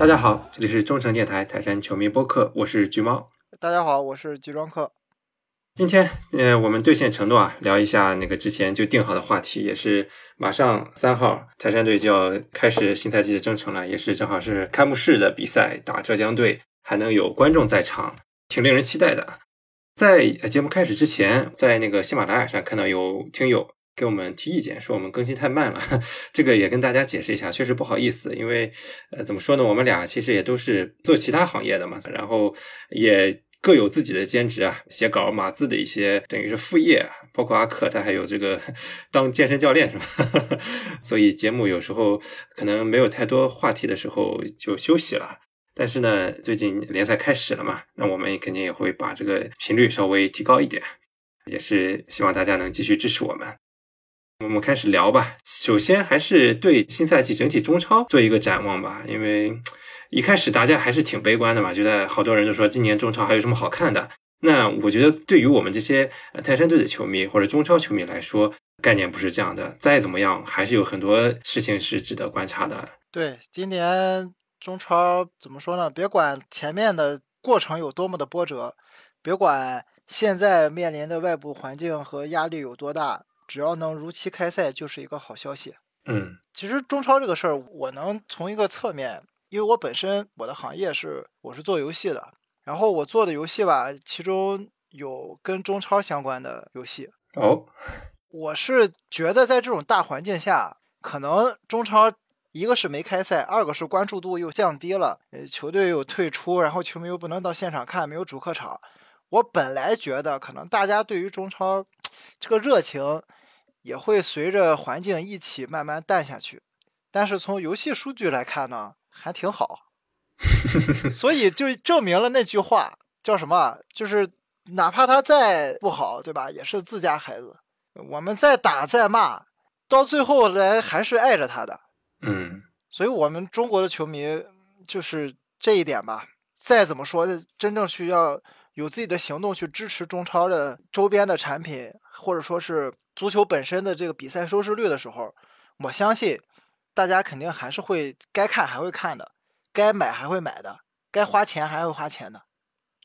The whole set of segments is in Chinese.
大家好，这里是中诚电台泰山球迷播客，我是橘猫。大家好，我是集装客。今天，呃，我们兑现承诺啊，聊一下那个之前就定好的话题，也是马上三号泰山队就要开始新赛季的征程了，也是正好是开幕式的比赛，打浙江队，还能有观众在场，挺令人期待的。在节目开始之前，在那个喜马拉雅上看到有听友给我们提意见，说我们更新太慢了，这个也跟大家解释一下，确实不好意思，因为呃，怎么说呢，我们俩其实也都是做其他行业的嘛，然后也。各有自己的兼职啊，写稿、码字的一些等于是副业，包括阿克他还有这个 当健身教练是吧？所以节目有时候可能没有太多话题的时候就休息了。但是呢，最近联赛开始了嘛，那我们肯定也会把这个频率稍微提高一点，也是希望大家能继续支持我们。我们开始聊吧。首先还是对新赛季整体中超做一个展望吧，因为一开始大家还是挺悲观的嘛，觉得好多人都说今年中超还有什么好看的。那我觉得对于我们这些泰山队的球迷或者中超球迷来说，概念不是这样的。再怎么样，还是有很多事情是值得观察的。对，今年中超怎么说呢？别管前面的过程有多么的波折，别管现在面临的外部环境和压力有多大。只要能如期开赛，就是一个好消息。嗯，其实中超这个事儿，我能从一个侧面，因为我本身我的行业是我是做游戏的，然后我做的游戏吧，其中有跟中超相关的游戏。哦，我是觉得在这种大环境下，可能中超一个是没开赛，二个是关注度又降低了，呃，球队又退出，然后球迷又不能到现场看，没有主客场。我本来觉得可能大家对于中超 这个热情。也会随着环境一起慢慢淡下去，但是从游戏数据来看呢，还挺好，所以就证明了那句话叫什么？就是哪怕他再不好，对吧？也是自家孩子，我们再打再骂，到最后来还是爱着他的。嗯，所以我们中国的球迷就是这一点吧。再怎么说，真正需要有自己的行动去支持中超的周边的产品，或者说是。足球本身的这个比赛收视率的时候，我相信大家肯定还是会该看还会看的，该买还会买的，该花钱还会花钱的。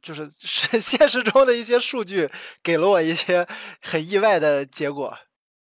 就是 是现实中的一些数据给了我一些很意外的结果。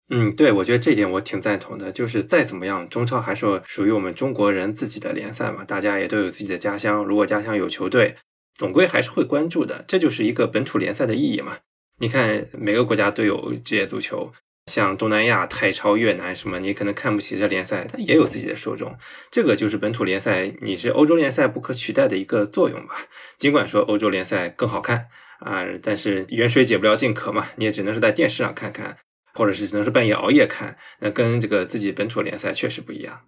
嗯，对，我觉得这点我挺赞同的。就是再怎么样，中超还是属于我们中国人自己的联赛嘛，大家也都有自己的家乡。如果家乡有球队，总归还是会关注的。这就是一个本土联赛的意义嘛。你看，每个国家都有职业足球，像东南亚、泰超、越南什么，你可能看不起这联赛，它也有自己的受众。这个就是本土联赛，你是欧洲联赛不可取代的一个作用吧？尽管说欧洲联赛更好看啊，但是远水解不了近渴嘛，你也只能是在电视上看看，或者是只能是半夜熬夜看，那跟这个自己本土联赛确实不一样。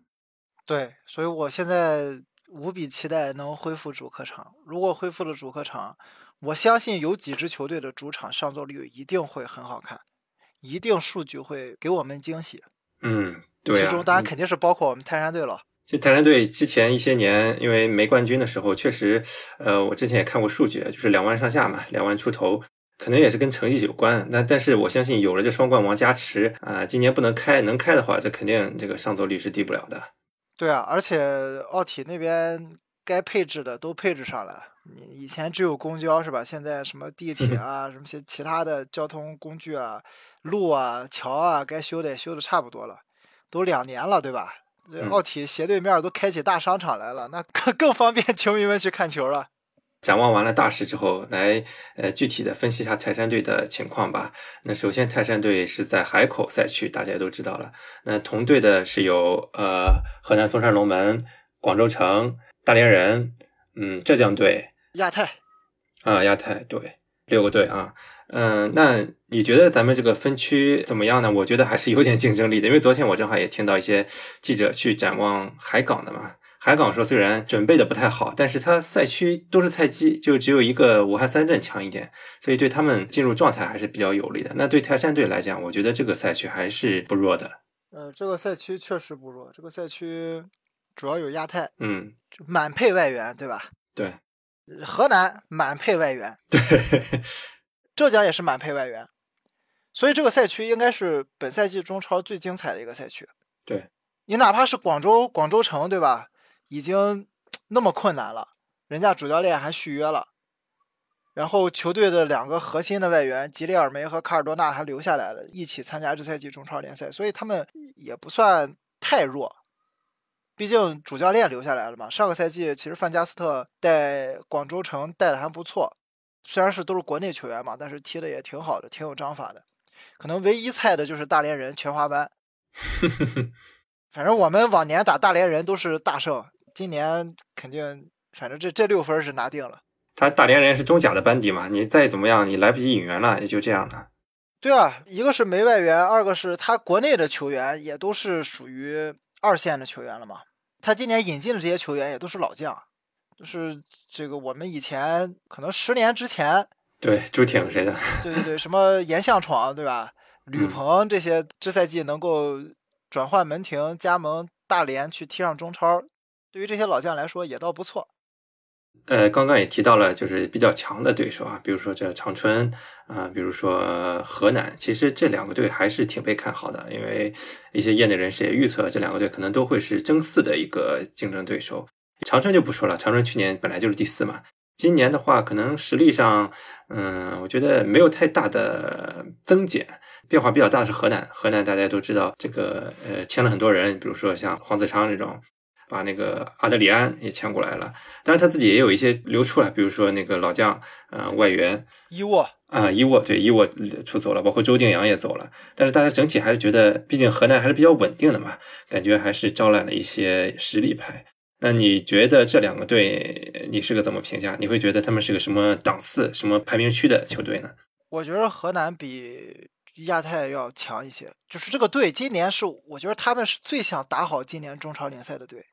对，所以我现在无比期待能恢复主客场。如果恢复了主客场，我相信有几支球队的主场上座率一定会很好看，一定数据会给我们惊喜。嗯，对其中当然肯定是包括我们泰山队了。其实泰山队之前一些年因为没冠军的时候，确实，呃，我之前也看过数据，就是两万上下嘛，两万出头，可能也是跟成绩有关。那但是我相信有了这双冠王加持啊，今年不能开，能开的话，这肯定这个上座率是低不了的。对啊，而且奥体那边该配置的都配置上了。你以前只有公交是吧？现在什么地铁啊，什么些其他的交通工具啊，路啊、桥啊，该修的也修的差不多了，都两年了，对吧？这奥体斜对面都开起大商场来了，那更更方便 球迷们去看球了。展望完了大势之后，来呃具体的分析一下泰山队的情况吧。那首先，泰山队是在海口赛区，大家也都知道了。那同队的是有呃河南嵩山龙门、广州城、大连人，嗯，浙江队。亚太，啊，亚太对，六个队啊，嗯，那你觉得咱们这个分区怎么样呢？我觉得还是有点竞争力的，因为昨天我正好也听到一些记者去展望海港的嘛。海港说虽然准备的不太好，但是他赛区都是菜鸡，就只有一个武汉三镇强一点，所以对他们进入状态还是比较有利的。那对泰山队来讲，我觉得这个赛区还是不弱的。呃，这个赛区确实不弱，这个赛区主要有亚太，嗯，满配外援，对吧？对。河南满配外援，对，浙江也是满配外援，所以这个赛区应该是本赛季中超最精彩的一个赛区。对，你哪怕是广州广州城，对吧？已经 那么困难了，人家主教练还续约了，然后球队的两个核心的外援吉列尔梅和卡尔多纳还留下来了，一起参加这赛季中超联赛，所以他们也不算太弱。毕竟主教练留下来了嘛。上个赛季其实范加斯特带广州城带的还不错，虽然是都是国内球员嘛，但是踢的也挺好的，挺有章法的。可能唯一菜的就是大连人全华班。反正我们往年打大连人都是大胜，今年肯定，反正这这六分是拿定了。他大连人是中甲的班底嘛，你再怎么样，你来不及引援了，也就这样了。对啊，一个是没外援，二个是他国内的球员也都是属于二线的球员了嘛。他今年引进的这些球员也都是老将，就是这个我们以前可能十年之前，对朱挺谁的？对对对，什么严向闯对吧？吕鹏这些，这赛季能够转换门庭加盟大连去踢上中超，对于这些老将来说也倒不错。呃，刚刚也提到了，就是比较强的对手啊，比如说这长春啊，比如说河南，其实这两个队还是挺被看好的，因为一些业内人士也预测这两个队可能都会是争四的一个竞争对手。长春就不说了，长春去年本来就是第四嘛，今年的话可能实力上，嗯，我觉得没有太大的增减，变化比较大是河南，河南大家都知道，这个呃签了很多人，比如说像黄子昌这种。把那个阿德里安也签过来了，当然他自己也有一些流出了，比如说那个老将，呃，外援伊沃啊，伊沃对伊沃出走了，包括周定洋也走了，但是大家整体还是觉得，毕竟河南还是比较稳定的嘛，感觉还是招揽了一些实力派。那你觉得这两个队，你是个怎么评价？你会觉得他们是个什么档次、什么排名区的球队呢？我觉得河南比亚太要强一些，就是这个队今年是，我觉得他们是最想打好今年中超联赛的队。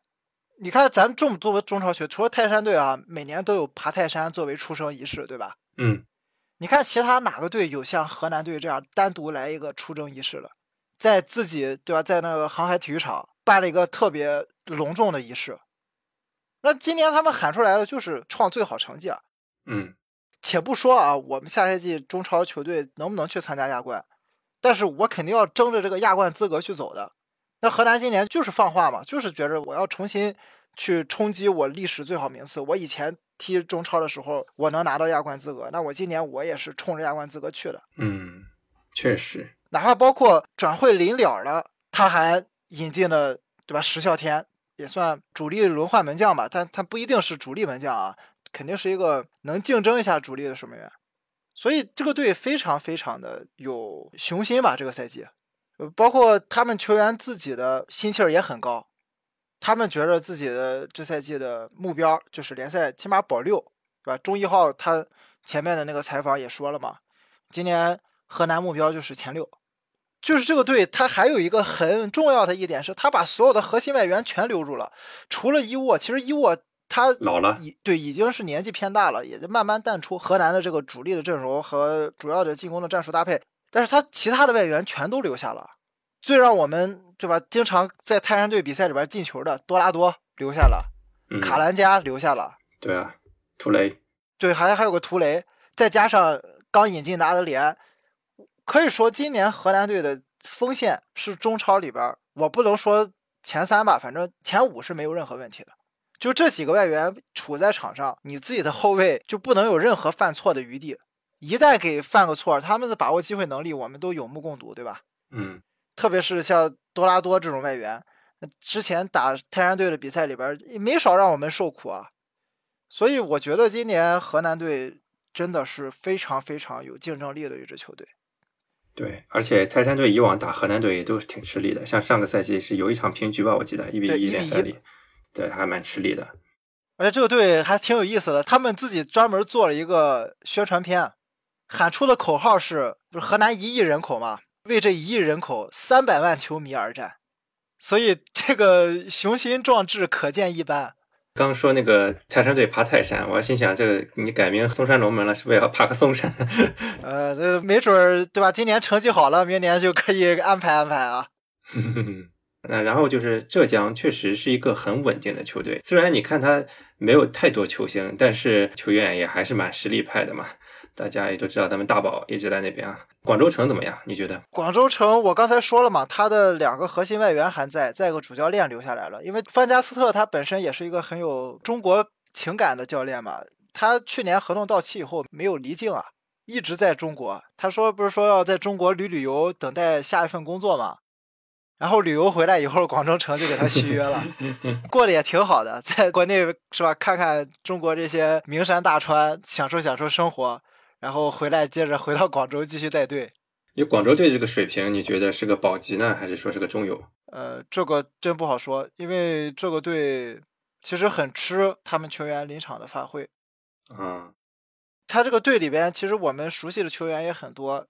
你看，咱这么多中超球，除了泰山队啊，每年都有爬泰山作为出征仪式，对吧？嗯。你看其他哪个队有像河南队这样单独来一个出征仪式的，在自己对吧，在那个航海体育场办了一个特别隆重的仪式。那今年他们喊出来了，就是创最好成绩啊。嗯。且不说啊，我们下赛季中超球队能不能去参加亚冠，但是我肯定要争着这个亚冠资格去走的。那河南今年就是放话嘛，就是觉着我要重新去冲击我历史最好名次。我以前踢中超的时候，我能拿到亚冠资格，那我今年我也是冲着亚冠资格去的。嗯，确实，哪怕包括转会临了了，他还引进了对吧？石啸天也算主力轮换门将吧，但他不一定是主力门将啊，肯定是一个能竞争一下主力的守门员。所以这个队非常非常的有雄心吧，这个赛季。呃，包括他们球员自己的心气儿也很高，他们觉得自己的这赛季的目标就是联赛起码保六，对吧？中一号他前面的那个采访也说了嘛，今年河南目标就是前六，就是这个队他还有一个很重要的一点是，他把所有的核心外援全留住了，除了伊沃，其实伊沃他老了，已对已经是年纪偏大了，也就慢慢淡出河南的这个主力的阵容和主要的进攻的战术搭配。但是他其他的外援全都留下了，最让我们对吧？经常在泰山队比赛里边进球的多拉多留下了，卡兰加留下了，对啊，图雷，对，还还有个图雷，再加上刚引进的阿德里安，可以说今年荷兰队的锋线是中超里边，我不能说前三吧，反正前五是没有任何问题的。就这几个外援处在场上，你自己的后卫就不能有任何犯错的余地。一旦给犯个错，他们的把握机会能力我们都有目共睹，对吧？嗯，特别是像多拉多这种外援，之前打泰山队的比赛里边没少让我们受苦啊。所以我觉得今年河南队真的是非常非常有竞争力的一支球队。对，而且泰山队以往打河南队也都是挺吃力的，像上个赛季是有一场平局吧，我记得一比一联赛里，对，还蛮吃力的。而且这个队还挺有意思的，他们自己专门做了一个宣传片。喊出的口号是：不是河南一亿人口嘛？为这一亿人口三百万球迷而战，所以这个雄心壮志可见一斑。刚说那个泰山队爬泰山，我心想，这个你改名嵩山龙门了，是不是要爬个嵩山？呃，这没准儿对吧？今年成绩好了，明年就可以安排安排啊。那然后就是浙江，确实是一个很稳定的球队。虽然你看他没有太多球星，但是球员也还是蛮实力派的嘛。大家也都知道，咱们大宝一直在那边啊。广州城怎么样？你觉得？广州城，我刚才说了嘛，他的两个核心外援还在，再一个主教练留下来了。因为范加斯特他本身也是一个很有中国情感的教练嘛，他去年合同到期以后没有离境啊，一直在中国。他说不是说要在中国旅旅游，等待下一份工作嘛。然后旅游回来以后，广州城就给他续约了，过得也挺好的，在国内是吧？看看中国这些名山大川，享受享受生活，然后回来接着回到广州继续带队。以广州队这个水平，你觉得是个保级呢，还是说是个中游？呃，这个真不好说，因为这个队其实很吃他们球员临场的发挥。嗯，他这个队里边，其实我们熟悉的球员也很多，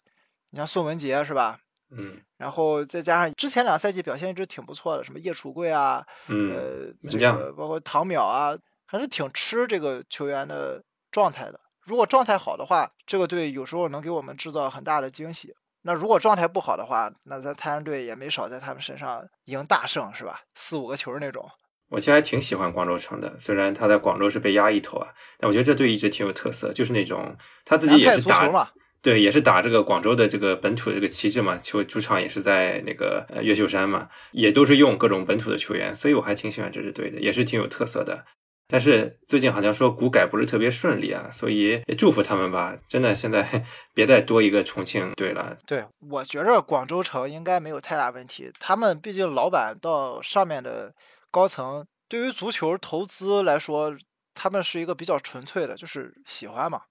你像宋文杰是吧？嗯，然后再加上之前两赛季表现一直挺不错的，什么叶楚贵啊，呃，这个包括唐淼啊，还是挺吃这个球员的状态的。如果状态好的话，这个队有时候能给我们制造很大的惊喜。那如果状态不好的话，那咱泰山队也没少在他们身上赢大胜，是吧？四五个球那种。我其实还挺喜欢广州城的，虽然他在广州是被压一头啊，但我觉得这队一直挺有特色，就是那种他自己也是打。对，也是打这个广州的这个本土的这个旗帜嘛，球主场也是在那个呃越秀山嘛，也都是用各种本土的球员，所以我还挺喜欢这支队的，也是挺有特色的。但是最近好像说股改不是特别顺利啊，所以也祝福他们吧。真的，现在 别再多一个重庆队了。对，我觉着广州城应该没有太大问题，他们毕竟老板到上面的高层，对于足球投资来说，他们是一个比较纯粹的，就是喜欢嘛。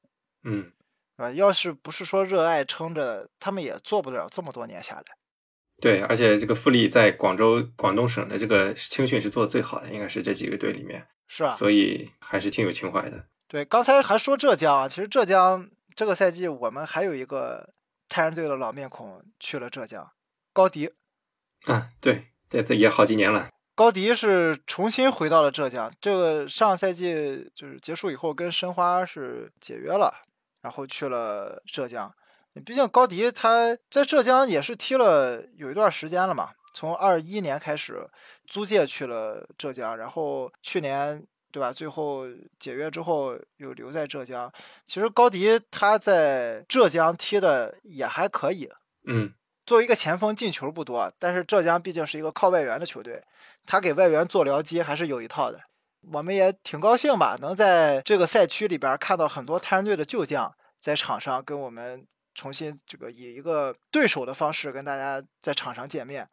嗯。啊，要是不是说热爱撑着，他们也做不了这么多年下来。对，而且这个富力在广州、广东省的这个青训是做的最好的，应该是这几个队里面。是啊，所以还是挺有情怀的。对，刚才还说浙江啊，其实浙江这个赛季我们还有一个泰山队的老面孔去了浙江，高迪。啊，对，对，这也好几年了。高迪是重新回到了浙江，这个上赛季就是结束以后跟申花是解约了。然后去了浙江，毕竟高迪他在浙江也是踢了有一段时间了嘛，从二一年开始租借去了浙江，然后去年对吧，最后解约之后又留在浙江。其实高迪他在浙江踢的也还可以，嗯，作为一个前锋进球不多，但是浙江毕竟是一个靠外援的球队，他给外援做僚机还是有一套的。我们也挺高兴吧，能在这个赛区里边看到很多泰山队的旧将在场上跟我们重新这个以一个对手的方式跟大家在场上见面，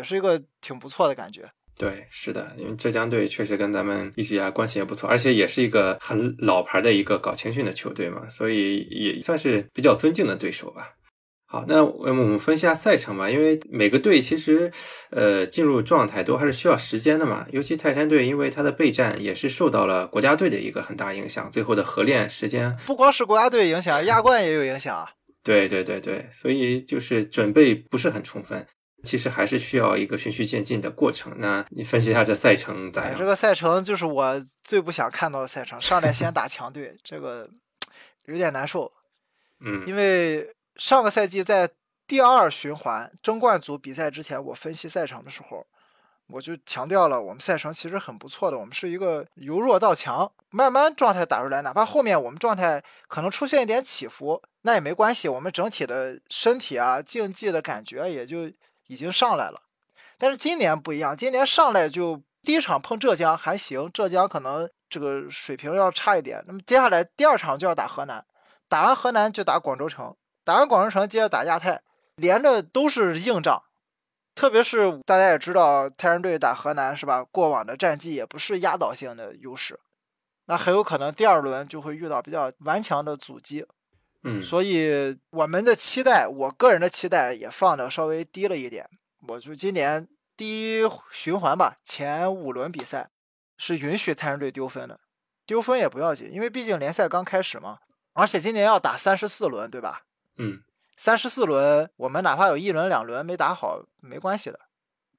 也是一个挺不错的感觉。对，是的，因为浙江队确实跟咱们一直以来关系也不错，而且也是一个很老牌的一个搞青训的球队嘛，所以也算是比较尊敬的对手吧。好，那我们分析下赛程吧。因为每个队其实，呃，进入状态都还是需要时间的嘛。尤其泰山队，因为他的备战也是受到了国家队的一个很大影响，最后的合练时间不光是国家队影响，亚冠也有影响啊。对对对对，所以就是准备不是很充分，其实还是需要一个循序渐进的过程。那你分析一下这赛程咋样？这个赛程就是我最不想看到的赛程，上来先打强队，这个有点难受。嗯，因为。上个赛季在第二循环争冠组比赛之前，我分析赛程的时候，我就强调了我们赛程其实很不错的。我们是一个由弱到强，慢慢状态打出来，哪怕后面我们状态可能出现一点起伏，那也没关系。我们整体的身体啊、竞技的感觉也就已经上来了。但是今年不一样，今年上来就第一场碰浙江还行，浙江可能这个水平要差一点。那么接下来第二场就要打河南，打完河南就打广州城。打完广州城，接着打亚太，连着都是硬仗。特别是大家也知道，泰山队打河南是吧？过往的战绩也不是压倒性的优势，那很有可能第二轮就会遇到比较顽强的阻击。嗯，所以我们的期待，我个人的期待也放的稍微低了一点。我就今年第一循环吧，前五轮比赛是允许泰山队丢分的，丢分也不要紧，因为毕竟联赛刚开始嘛，而且今年要打三十四轮，对吧？嗯，三十四轮，我们哪怕有一轮两轮没打好，没关系的。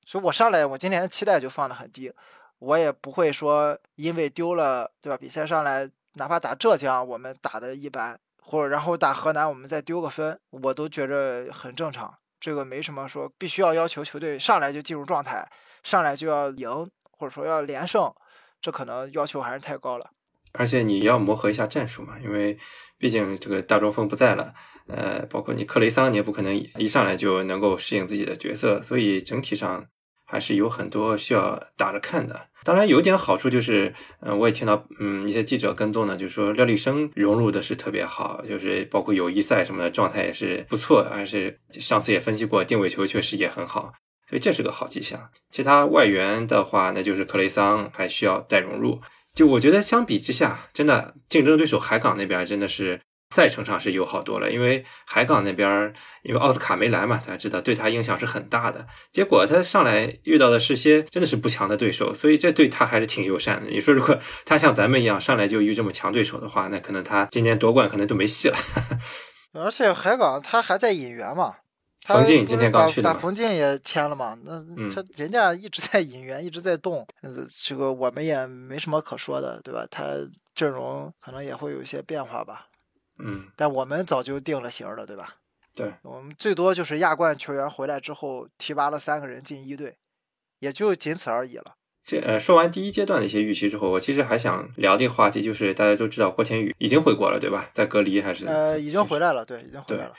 所以我上来，我今年的期待就放的很低，我也不会说因为丢了，对吧？比赛上来，哪怕打浙江，我们打的一般，或者然后打河南，我们再丢个分，我都觉着很正常。这个没什么说必须要要求球队上来就进入状态，上来就要赢，或者说要连胜，这可能要求还是太高了。而且你要磨合一下战术嘛，因为毕竟这个大中锋不在了，呃，包括你克雷桑，你也不可能一上来就能够适应自己的角色，所以整体上还是有很多需要打着看的。当然，有一点好处就是，嗯，我也听到，嗯，一些记者跟踪呢，就是说廖立生融入的是特别好，就是包括友谊赛什么的状态也是不错，而是上次也分析过定位球确实也很好，所以这是个好迹象。其他外援的话，那就是克雷桑还需要再融入。就我觉得相比之下，真的竞争对手海港那边真的是赛程上是友好多了，因为海港那边因为奥斯卡没来嘛，大家知道对他影响是很大的。结果他上来遇到的是些真的是不强的对手，所以这对他还是挺友善的。你说如果他像咱们一样上来就遇这么强对手的话，那可能他今年夺冠可能就没戏了。而且海港他还在引援嘛。冯静今天刚去的，把冯静也签了嘛？那他人家一直在引援，一直在动，这个我们也没什么可说的，对吧？他阵容可能也会有一些变化吧。嗯，但我们早就定了型了，对吧？对，我们最多就是亚冠球员回来之后提拔了三个人进一队，也就仅此而已了。这呃，说完第一阶段的一些预期之后，我其实还想聊这个话题，就是大家都知道郭天宇已经回国了，对吧？在隔离还是？呃，已经回来了，对，已经回来了。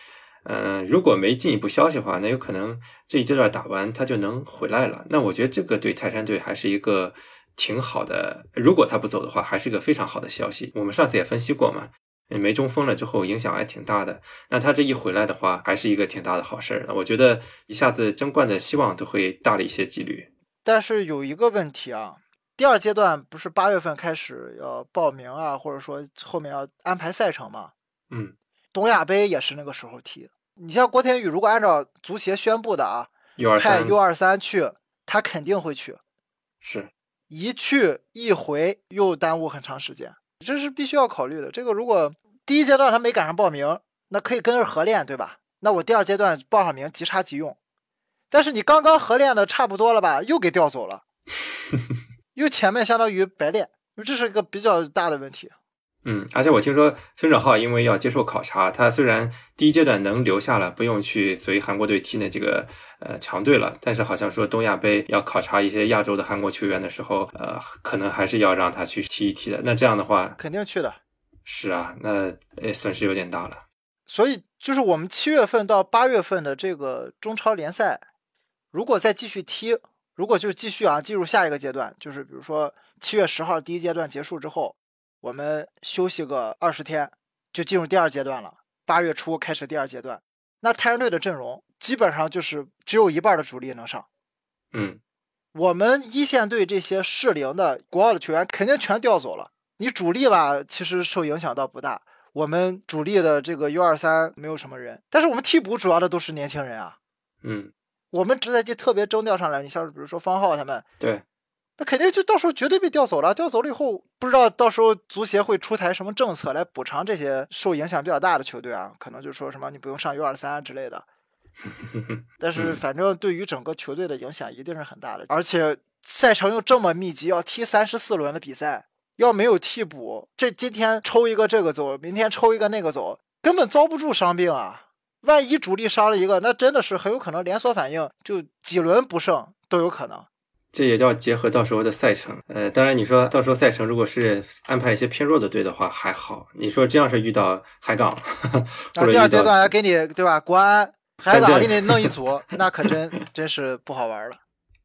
嗯，如果没进一步消息的话，那有可能这一阶段打完他就能回来了。那我觉得这个对泰山队还是一个挺好的。如果他不走的话，还是一个非常好的消息。我们上次也分析过嘛，没中锋了之后影响还挺大的。那他这一回来的话，还是一个挺大的好事儿。我觉得一下子争冠的希望都会大了一些几率。但是有一个问题啊，第二阶段不是八月份开始要报名啊，或者说后面要安排赛程嘛？嗯。东亚杯也是那个时候踢。你像郭天宇，如果按照足协宣布的啊，派 U 二三去，他肯定会去。是，一去一回又耽误很长时间，这是必须要考虑的。这个如果第一阶段他没赶上报名，那可以跟着合练，对吧？那我第二阶段报上名，即插即用。但是你刚刚合练的差不多了吧，又给调走了，又前面相当于白练，这是一个比较大的问题。嗯，而且我听说孙哲浩因为要接受考察，他虽然第一阶段能留下了，不用去随韩国队踢那几个呃强队了，但是好像说东亚杯要考察一些亚洲的韩国球员的时候，呃，可能还是要让他去踢一踢的。那这样的话，肯定去的。是啊，那也损失有点大了。所以就是我们七月份到八月份的这个中超联赛，如果再继续踢，如果就继续啊进入下一个阶段，就是比如说七月十号第一阶段结束之后。我们休息个二十天，就进入第二阶段了。八月初开始第二阶段，那泰山队的阵容基本上就是只有一半的主力能上。嗯，我们一线队这些适龄的国奥的球员肯定全调走了。你主力吧，其实受影响倒不大。我们主力的这个 U 二三没有什么人，但是我们替补主要的都是年轻人啊。嗯，我们职赛季特别征调上来，你像比如说方浩他们。对。那肯定就到时候绝对被调走了，调走了以后，不知道到时候足协会出台什么政策来补偿这些受影响比较大的球队啊？可能就说什么你不用上 U 二三之类的。但是反正对于整个球队的影响一定是很大的，而且赛程又这么密集，要踢三十四轮的比赛，要没有替补，这今天抽一个这个走，明天抽一个那个走，根本遭不住伤病啊！万一主力伤了一个，那真的是很有可能连锁反应，就几轮不胜都有可能。这也要结合到时候的赛程，呃，当然你说到时候赛程如果是安排一些偏弱的队的话还好，你说这样是遇到海港，那第二阶段还给你对吧？国安、海港给你弄一 组，那可真真是不好玩了。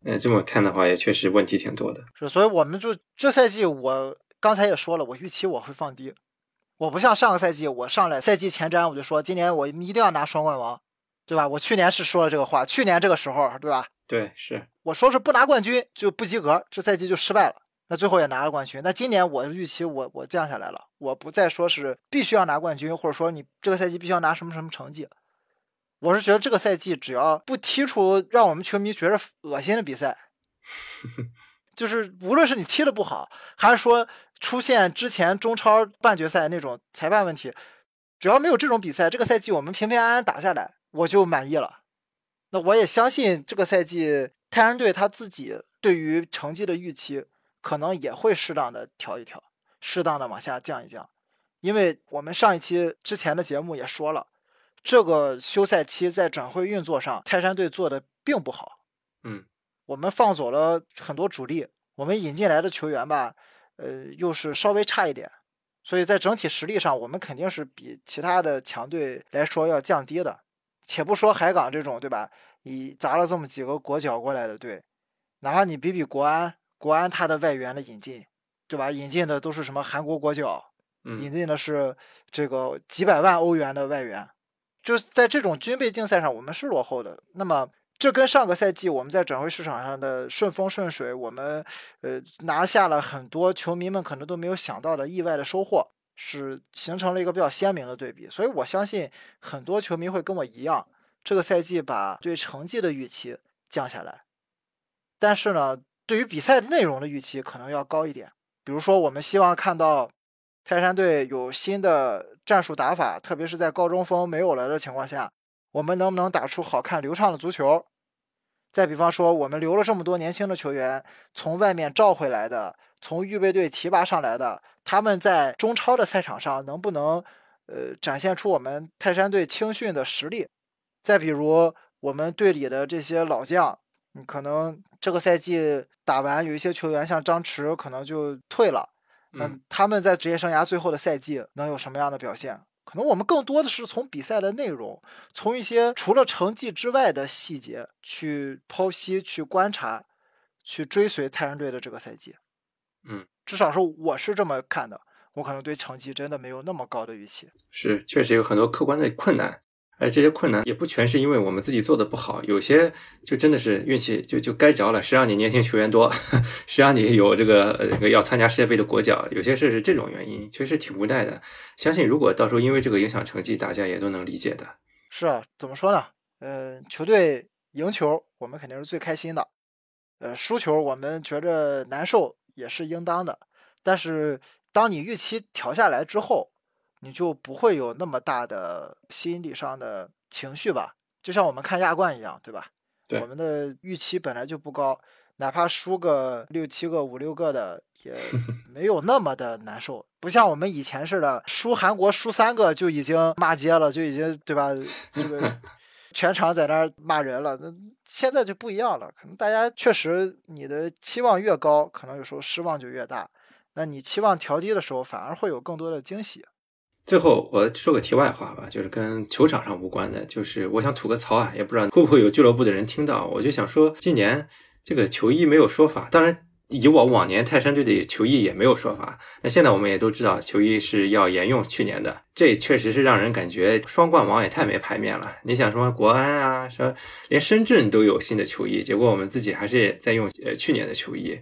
嗯，这么看的话也确实问题挺多的。是，所以我们就这赛季我刚才也说了，我预期我会放低，我不像上个赛季我上来赛季前瞻我就说今年我一定要拿双冠王，对吧？我去年是说了这个话，去年这个时候对吧？对，是我说是不拿冠军就不及格，这赛季就失败了。那最后也拿了冠军。那今年我预期我我降下来了，我不再说是必须要拿冠军，或者说你这个赛季必须要拿什么什么成绩。我是觉得这个赛季只要不踢出让我们球迷觉得恶心的比赛，就是无论是你踢的不好，还是说出现之前中超半决赛那种裁判问题，只要没有这种比赛，这个赛季我们平平安安打下来，我就满意了。那我也相信这个赛季泰山队他自己对于成绩的预期，可能也会适当的调一调，适当的往下降一降，因为我们上一期之前的节目也说了，这个休赛期在转会运作上，泰山队做的并不好。嗯，我们放走了很多主力，我们引进来的球员吧，呃，又是稍微差一点，所以在整体实力上，我们肯定是比其他的强队来说要降低的。且不说海港这种，对吧？你砸了这么几个国脚过来的队，哪怕你比比国安，国安他的外援的引进，对吧？引进的都是什么韩国国脚，引进的是这个几百万欧元的外援，就在这种军备竞赛上，我们是落后的。那么，这跟上个赛季我们在转会市场上的顺风顺水，我们呃拿下了很多球迷们可能都没有想到的意外的收获。是形成了一个比较鲜明的对比，所以我相信很多球迷会跟我一样，这个赛季把对成绩的预期降下来，但是呢，对于比赛内容的预期可能要高一点。比如说，我们希望看到泰山队有新的战术打法，特别是在高中锋没有了的情况下，我们能不能打出好看流畅的足球？再比方说，我们留了这么多年轻的球员，从外面召回来的。从预备队提拔上来的，他们在中超的赛场上能不能，呃，展现出我们泰山队青训的实力？再比如我们队里的这些老将，你可能这个赛季打完，有一些球员像张弛可能就退了，那他们在职业生涯最后的赛季能有什么样的表现？可能我们更多的是从比赛的内容，从一些除了成绩之外的细节去剖析、去观察、去追随泰山队的这个赛季。嗯，至少是我是这么看的，我可能对成绩真的没有那么高的预期。是，确实有很多客观的困难，而这些困难也不全是因为我们自己做的不好，有些就真的是运气就就该着了，谁让你年轻球员多，谁让你有这个这个要参加世界杯的国脚，有些事是这种原因，确实挺无奈的。相信如果到时候因为这个影响成绩，大家也都能理解的。是啊，怎么说呢？嗯，球队赢球，我们肯定是最开心的。呃，输球我们觉着难受。也是应当的，但是当你预期调下来之后，你就不会有那么大的心理上的情绪吧？就像我们看亚冠一样，对吧？对，我们的预期本来就不高，哪怕输个六七个、五六个的，也 没有那么的难受。不像我们以前似的，输韩国输三个就已经骂街了，就已经对吧？这个。全场在那儿骂人了，那现在就不一样了。可能大家确实，你的期望越高，可能有时候失望就越大。那你期望调低的时候，反而会有更多的惊喜。最后我说个题外话吧，就是跟球场上无关的，就是我想吐个槽啊，也不知道会不会有俱乐部的人听到。我就想说，今年这个球衣没有说法，当然。以往往年泰山队的球衣也没有说法，那现在我们也都知道球衣是要沿用去年的，这确实是让人感觉双冠王也太没排面了。你想什么国安啊，说连深圳都有新的球衣，结果我们自己还是在用呃去年的球衣，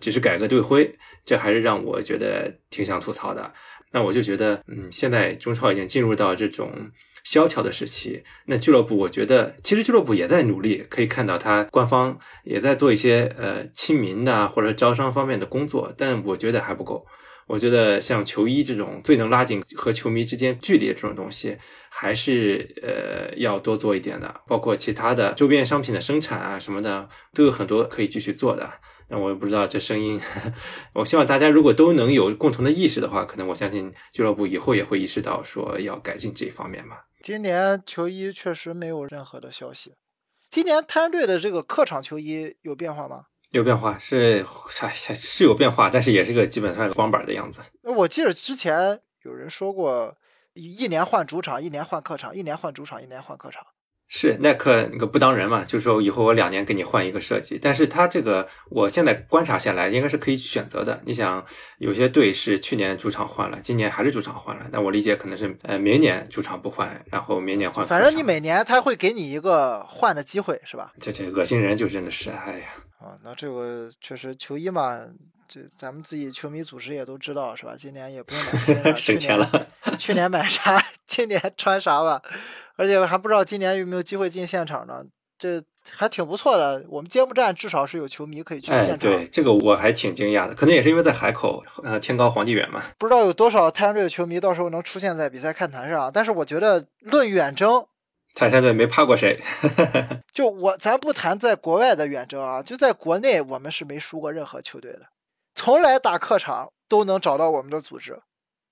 只是改个队徽，这还是让我觉得挺想吐槽的。那我就觉得，嗯，现在中超已经进入到这种。萧条的时期，那俱乐部我觉得其实俱乐部也在努力，可以看到他官方也在做一些呃亲民的或者招商方面的工作，但我觉得还不够。我觉得像球衣这种最能拉近和球迷之间距离的这种东西，还是呃要多做一点的。包括其他的周边商品的生产啊什么的，都有很多可以继续做的。那我也不知道这声音，我希望大家如果都能有共同的意识的话，可能我相信俱乐部以后也会意识到说要改进这一方面嘛。今年球衣确实没有任何的消息。今年泰山队的这个客场球衣有变化吗？有变化，是是有变化，但是也是个基本上光板的样子。我记得之前有人说过，一年换主场，一年换客场，一年换主场，一年换客场。是耐克那个不当人嘛，就说以后我两年给你换一个设计，但是他这个我现在观察下来，应该是可以选择的。你想，有些队是去年主场换了，今年还是主场换了，那我理解可能是呃明年主场不换，然后明年换。反正你每年他会给你一个换的机会，是吧？这这恶心人就真的是，哎呀。啊，那这个确实球衣嘛，这咱们自己球迷组织也都知道，是吧？今年也不用买新了，省钱了。去年买啥，今年穿啥吧。而且还不知道今年有没有机会进现场呢？这还挺不错的。我们揭幕战至少是有球迷可以去现场。对，这个我还挺惊讶的。可能也是因为在海口，呃，天高皇帝远嘛。不知道有多少泰山队的球迷到时候能出现在比赛看台上。但是我觉得论远征，泰山队没怕过谁。就我，咱不谈在国外的远征啊，就在国内，我们是没输过任何球队的，从来打客场都能找到我们的组织。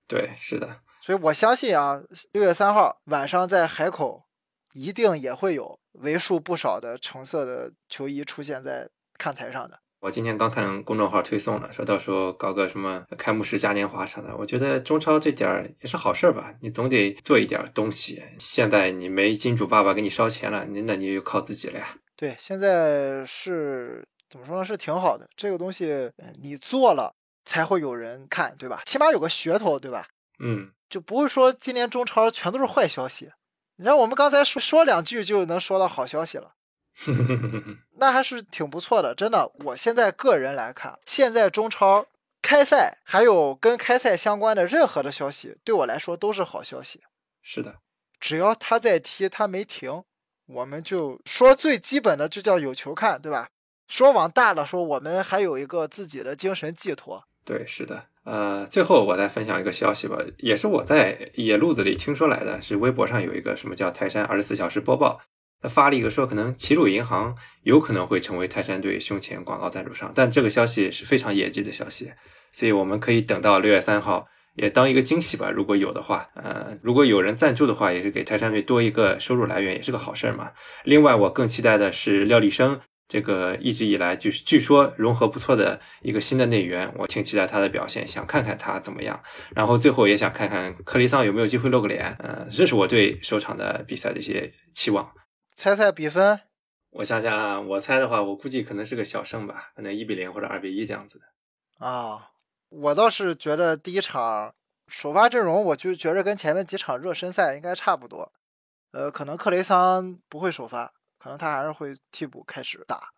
对，是的。所以我相信啊，六月三号晚上在海口，一定也会有为数不少的橙色的球衣出现在看台上的。我今天刚看公众号推送了，说到时候搞个什么开幕式嘉年华啥的，我觉得中超这点儿也是好事儿吧，你总得做一点东西。现在你没金主爸爸给你烧钱了，你那你就靠自己了呀。对，现在是怎么说呢？是挺好的，这个东西你做了才会有人看，对吧？起码有个噱头，对吧？嗯，就不会说今年中超全都是坏消息。你像我们刚才说说两句就能说到好消息了。那还是挺不错的，真的。我现在个人来看，现在中超开赛还有跟开赛相关的任何的消息，对我来说都是好消息。是的，只要他在踢，他没停，我们就说最基本的就叫有球看，对吧？说往大了说，我们还有一个自己的精神寄托。对，是的。呃，最后我再分享一个消息吧，也是我在野路子里听说来的，是微博上有一个什么叫泰山二十四小时播报。他发了一个说，可能齐鲁银行有可能会成为泰山队胸前广告赞助商，但这个消息是非常野鸡的消息，所以我们可以等到六月三号，也当一个惊喜吧。如果有的话，呃，如果有人赞助的话，也是给泰山队多一个收入来源，也是个好事儿嘛。另外，我更期待的是廖立生这个一直以来就是据说融合不错的一个新的内援，我挺期待他的表现，想看看他怎么样。然后最后也想看看克雷桑有没有机会露个脸，呃，这是我对首场的比赛的一些期望。猜猜比分？我想想啊，我猜的话，我估计可能是个小胜吧，可能一比零或者二比一这样子的。啊，我倒是觉得第一场首发阵容，我就觉得跟前面几场热身赛应该差不多。呃，可能克雷桑不会首发，可能他还是会替补开始打。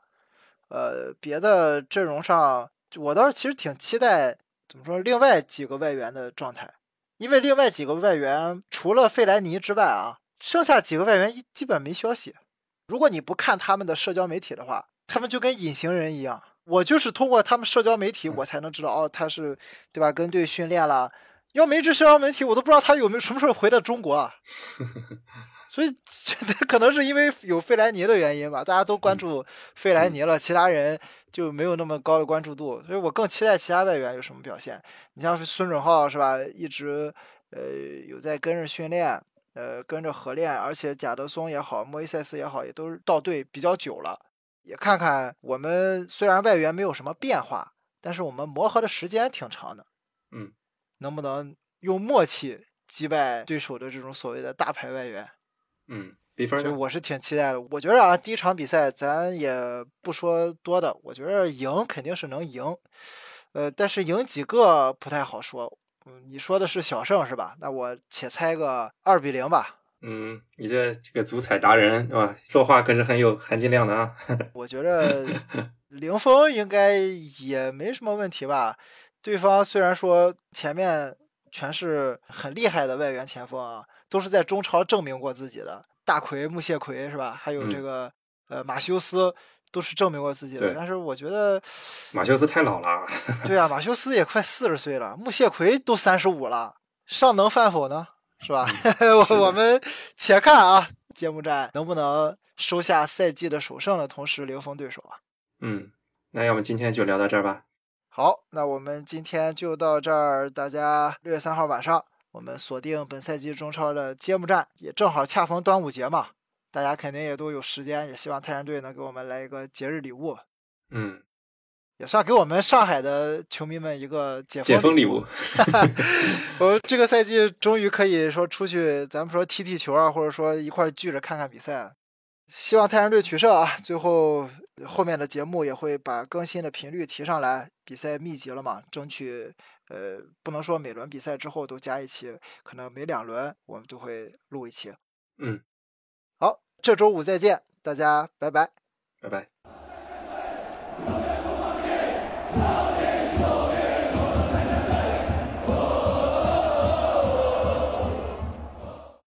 呃，别的阵容上，我倒是其实挺期待，怎么说，另外几个外援的状态，因为另外几个外援除了费莱尼之外啊。剩下几个外援一基本没消息。如果你不看他们的社交媒体的话，他们就跟隐形人一样。我就是通过他们社交媒体，我才能知道哦，他是对吧？跟队训练了。要没这社交媒体，我都不知道他有没有什么时候回到中国啊。所以可能是因为有费莱尼的原因吧，大家都关注费莱尼了，其他人就没有那么高的关注度。所以我更期待其他外援有什么表现。你像孙准浩是吧？一直呃有在跟着训练。呃，跟着合练，而且贾德松也好，莫伊塞斯也好，也都是到队比较久了。也看看我们虽然外援没有什么变化，但是我们磨合的时间挺长的。嗯，能不能用默契击败对手的这种所谓的大牌外援？嗯，比分呢？我是挺期待的。我觉得啊，第一场比赛咱也不说多的，我觉得赢肯定是能赢。呃，但是赢几个不太好说。嗯，你说的是小胜是吧？那我且猜个二比零吧。嗯，你这这个足彩达人是吧？说话可是很有含金量的啊。我觉得零封应该也没什么问题吧。对方虽然说前面全是很厉害的外援前锋啊，都是在中超证明过自己的，大奎、穆谢奎是吧？还有这个呃马修斯。都是证明过自己的，但是我觉得马修斯太老了。对啊，马修斯也快四十岁了，穆谢奎都三十五了，尚能饭否呢？是吧？我我们且看啊，揭幕战能不能收下赛季的首胜的同时零封对手啊？嗯，那要么今天就聊到这儿吧。好，那我们今天就到这儿，大家六月三号晚上我们锁定本赛季中超的揭幕战，也正好恰逢端午节嘛。大家肯定也都有时间，也希望泰山队能给我们来一个节日礼物，嗯，也算给我们上海的球迷们一个解封礼物。我这个赛季终于可以说出去，咱们说踢踢球啊，或者说一块聚着看看比赛。希望泰山队取胜啊！最后后面的节目也会把更新的频率提上来。比赛密集了嘛，争取呃不能说每轮比赛之后都加一期，可能每两轮我们都会录一期。嗯。好这周五再见，大家拜拜，拜拜。